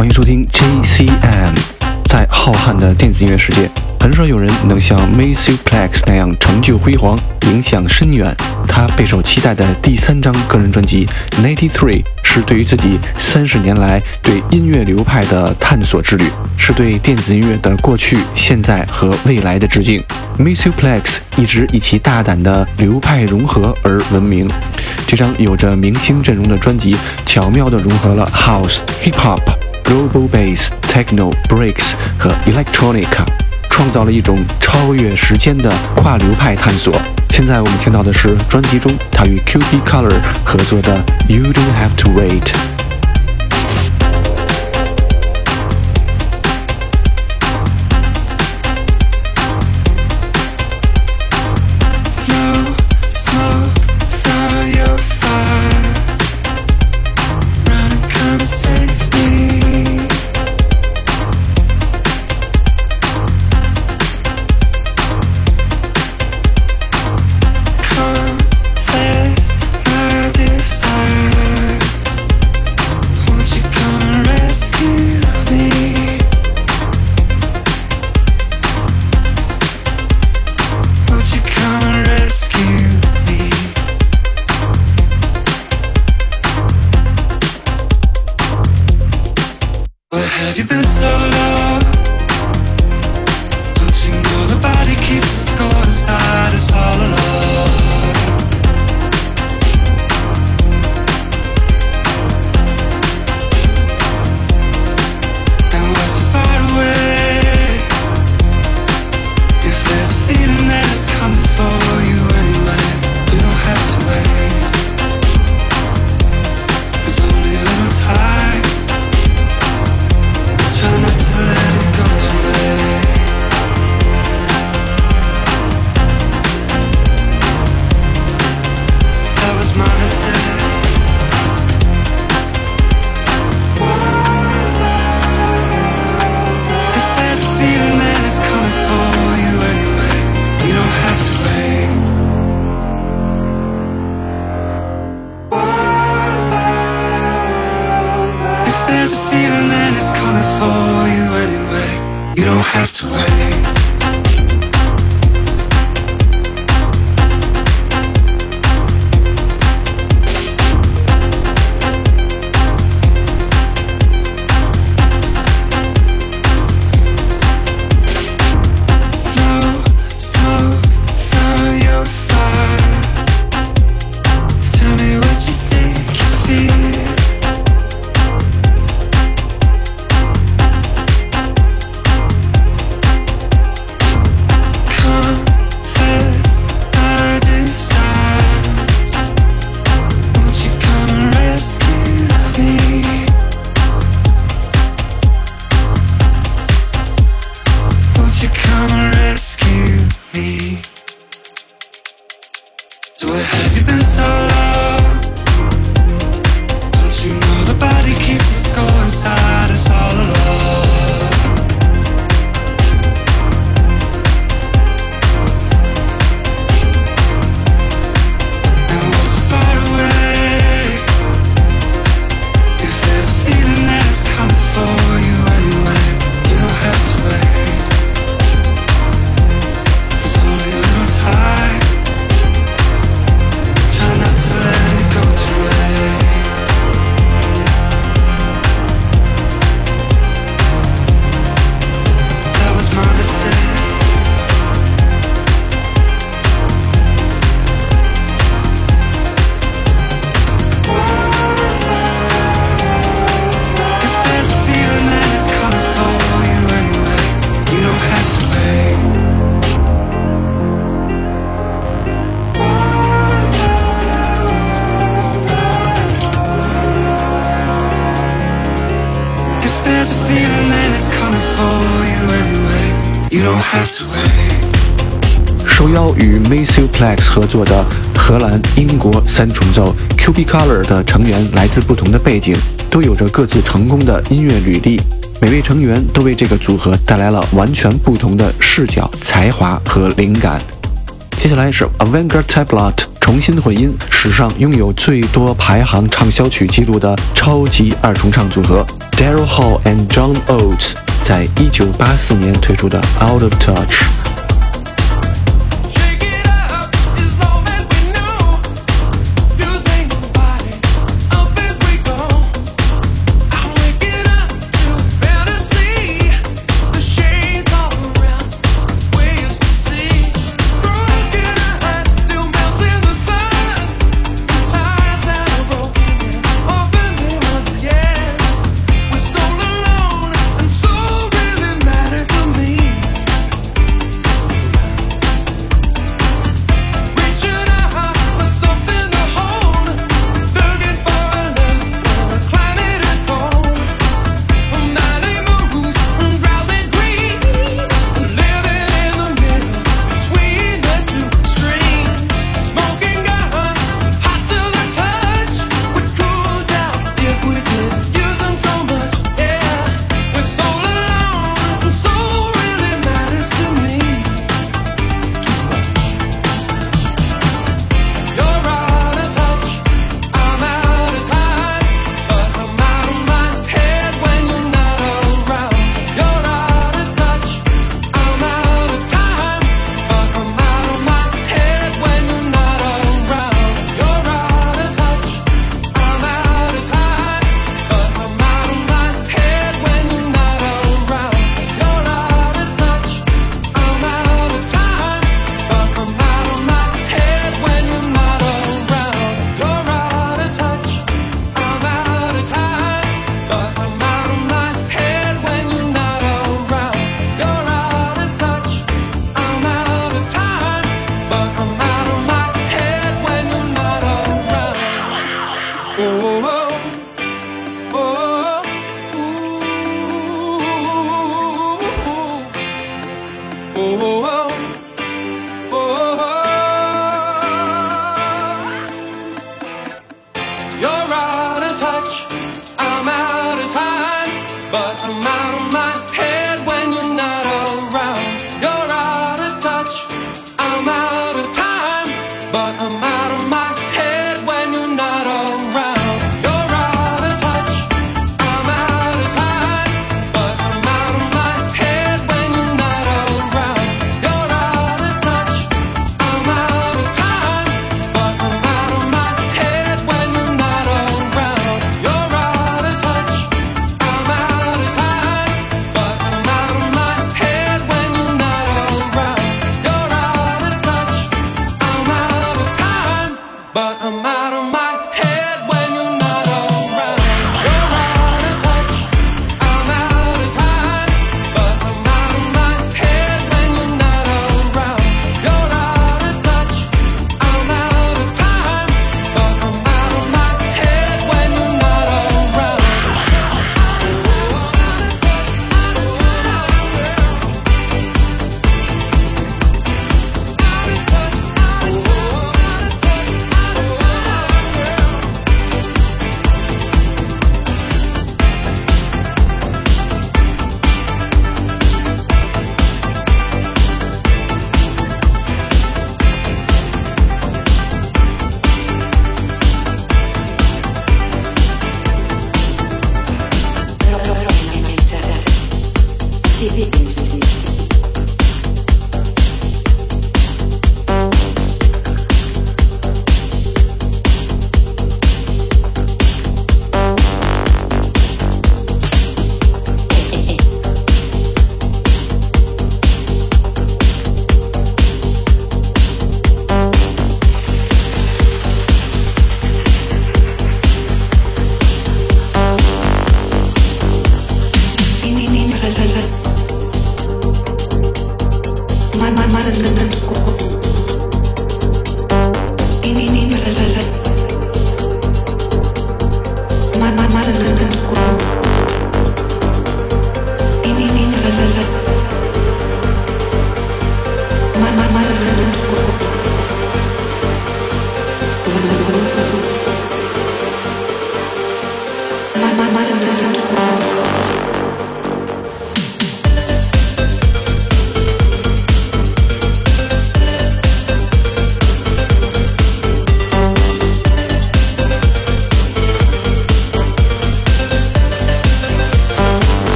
欢迎收听 JCM。在浩瀚的电子音乐世界，很少有人能像 Matthew Plex 那样成就辉煌、影响深远。他备受期待的第三张个人专辑《Ninety Three》是对于自己三十年来对音乐流派的探索之旅，是对电子音乐的过去、现在和未来的致敬。Matthew Plex 一直以其大胆的流派融合而闻名。这张有着明星阵容的专辑，巧妙地融合了 House、Hip Hop。Global Bass、Techno、Breaks 和 electronic，创造了一种超越时间的跨流派探索。现在我们听到的是专辑中他与 QT Color 合作的《You Don't Have to Wait》。合作的荷兰、英国三重奏 QB Color 的成员来自不同的背景，都有着各自成功的音乐履历。每位成员都为这个组合带来了完全不同的视角、才华和灵感。接下来是 Avantgarde Tablot。重新混音，史上拥有最多排行畅销曲记录的超级二重唱组合 Daryl Hall and John Oates 在一九八四年推出的《Out of Touch》。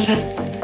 是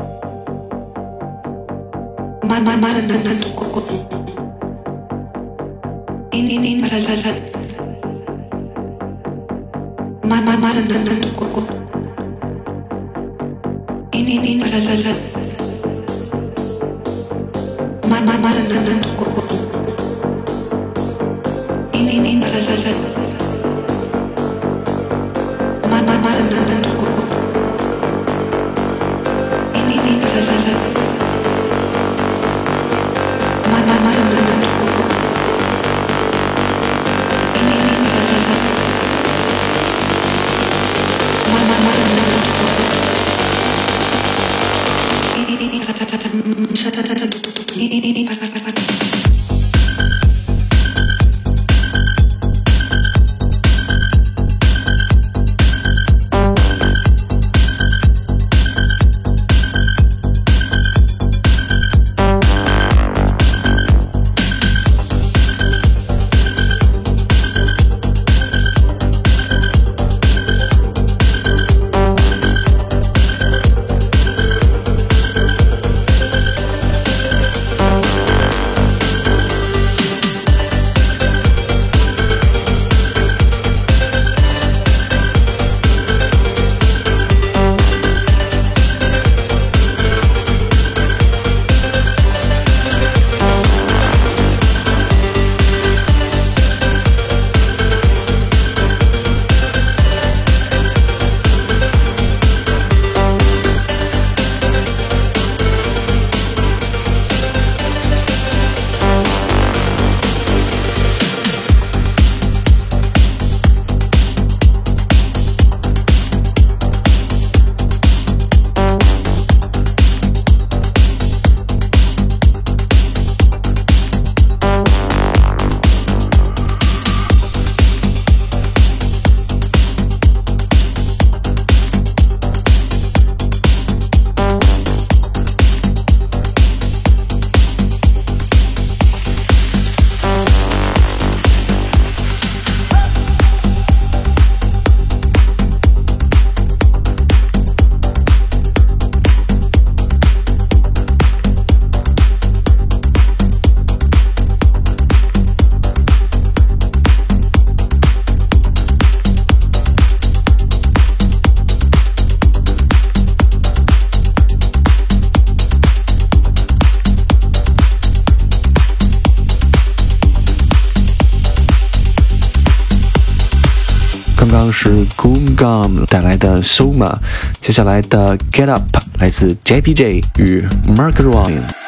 Soma，接下来的 Get Up 来自 JPJ 与 Mark Ryan。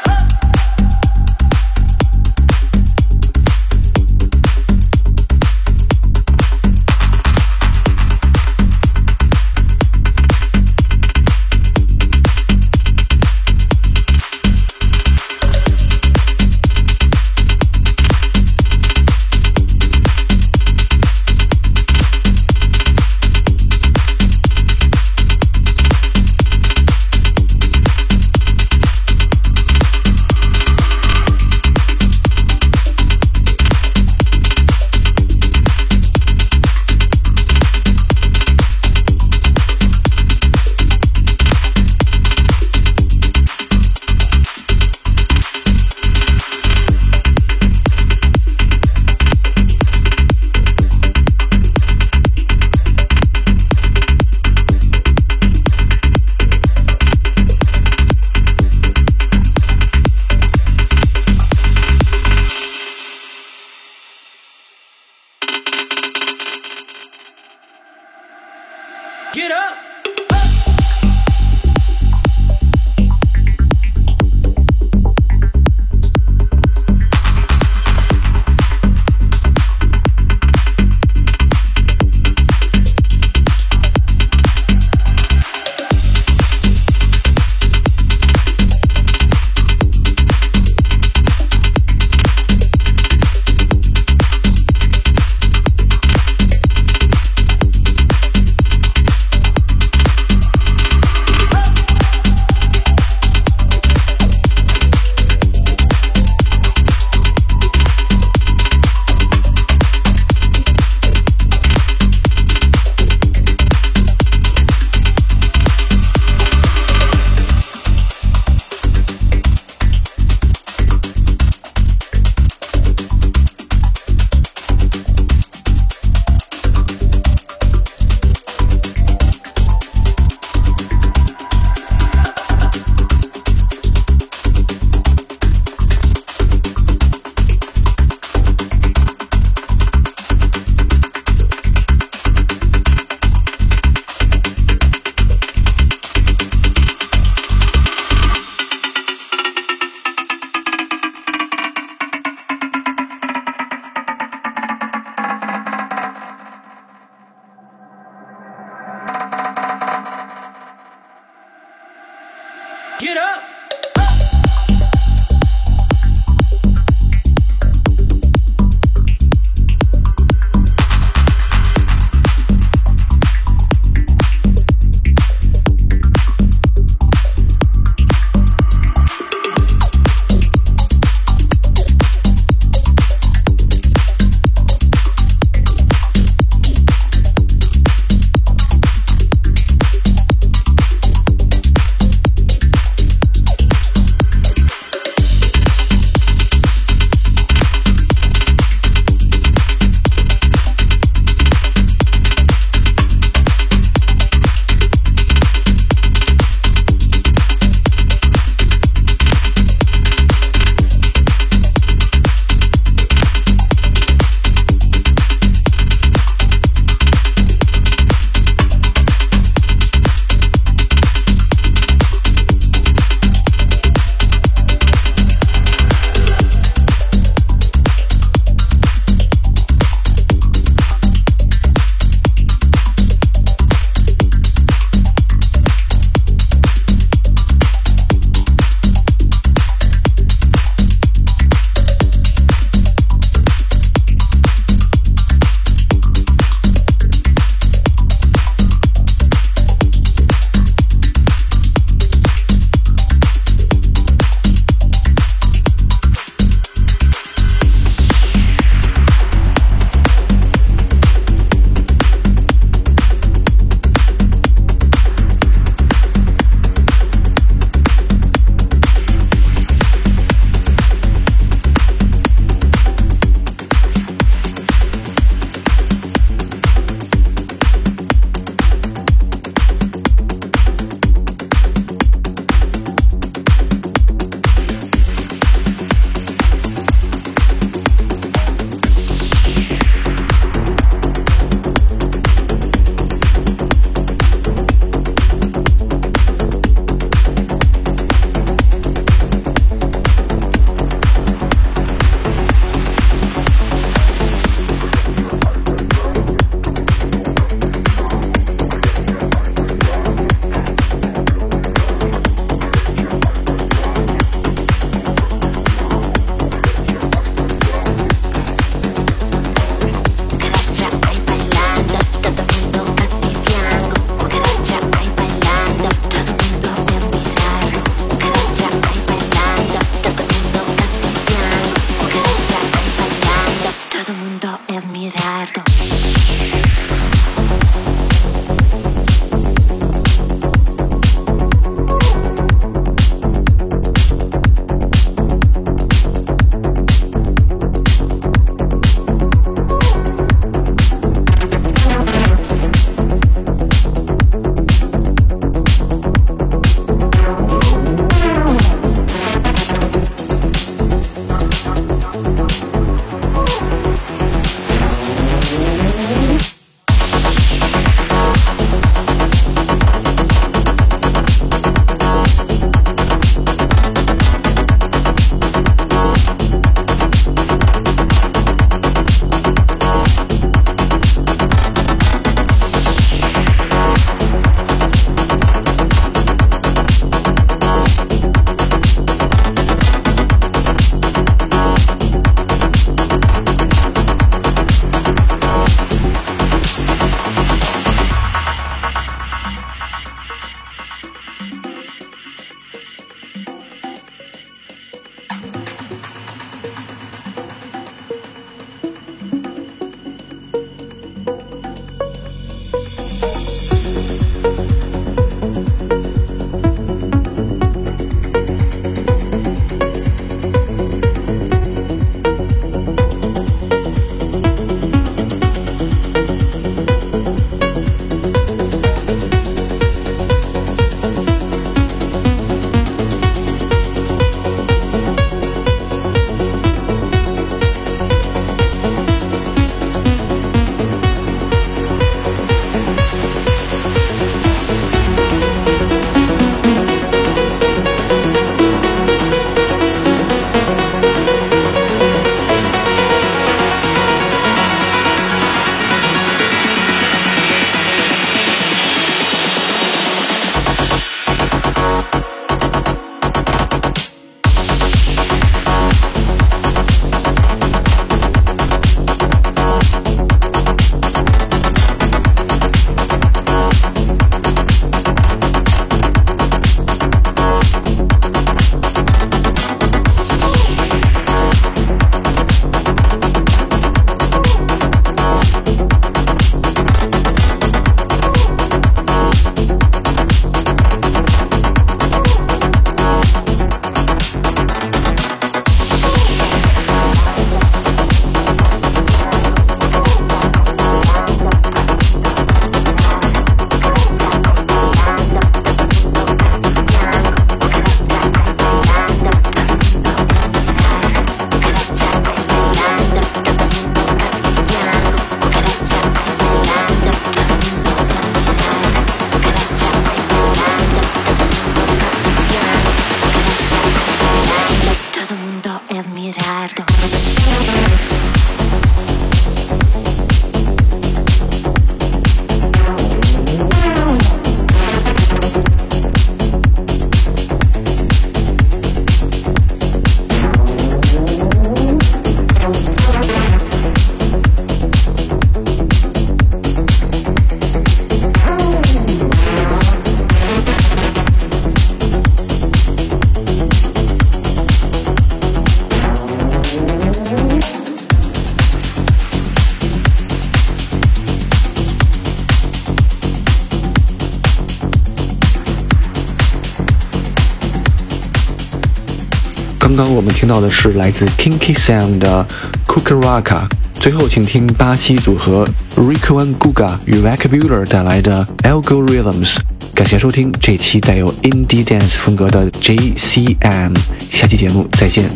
我们听到的是来自 Kinky Sound 的 Kukaraka。最后，请听巴西组合 Rico and Guga 与 v a c a b u l a r 带来的 Algorithms。感谢收听这期带有 Indie Dance 风格的 JCM。下期节目再见。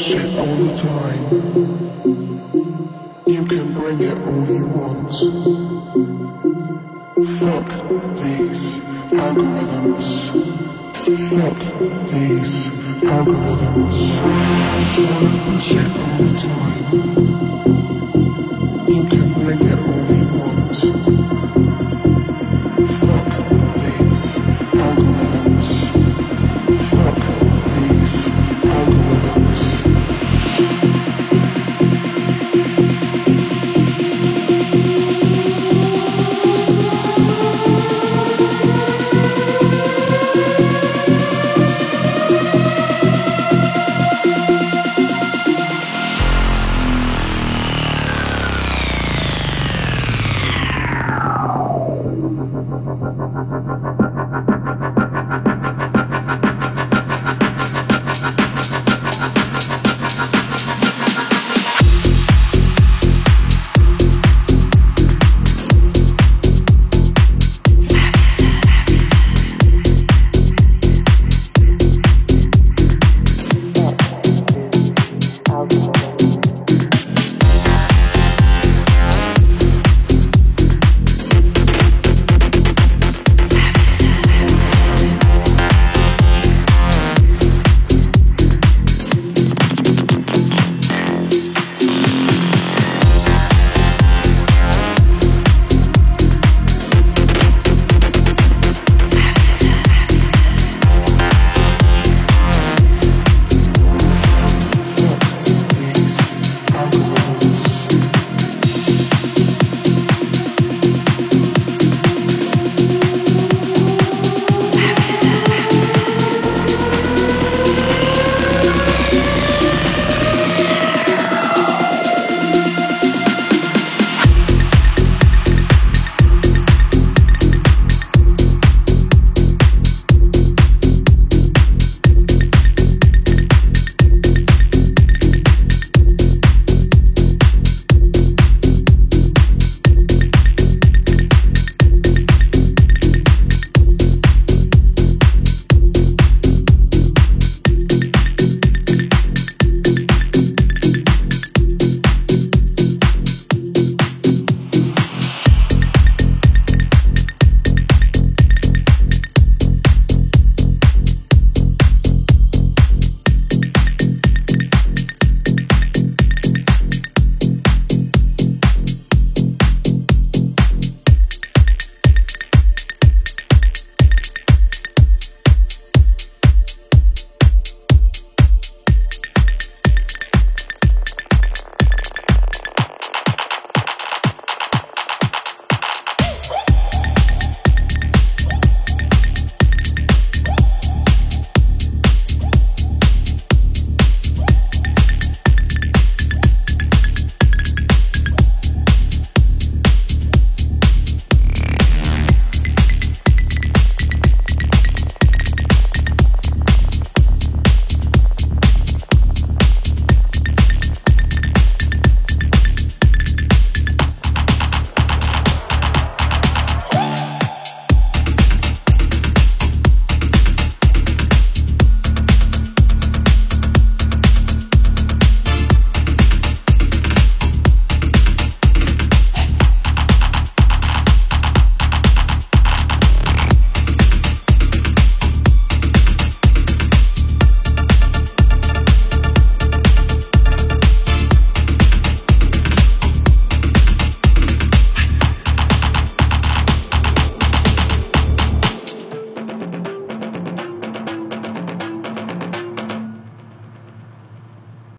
shit all the time. You can bring it all you want. Fuck these algorithms. Fuck these algorithms. You shit all the time.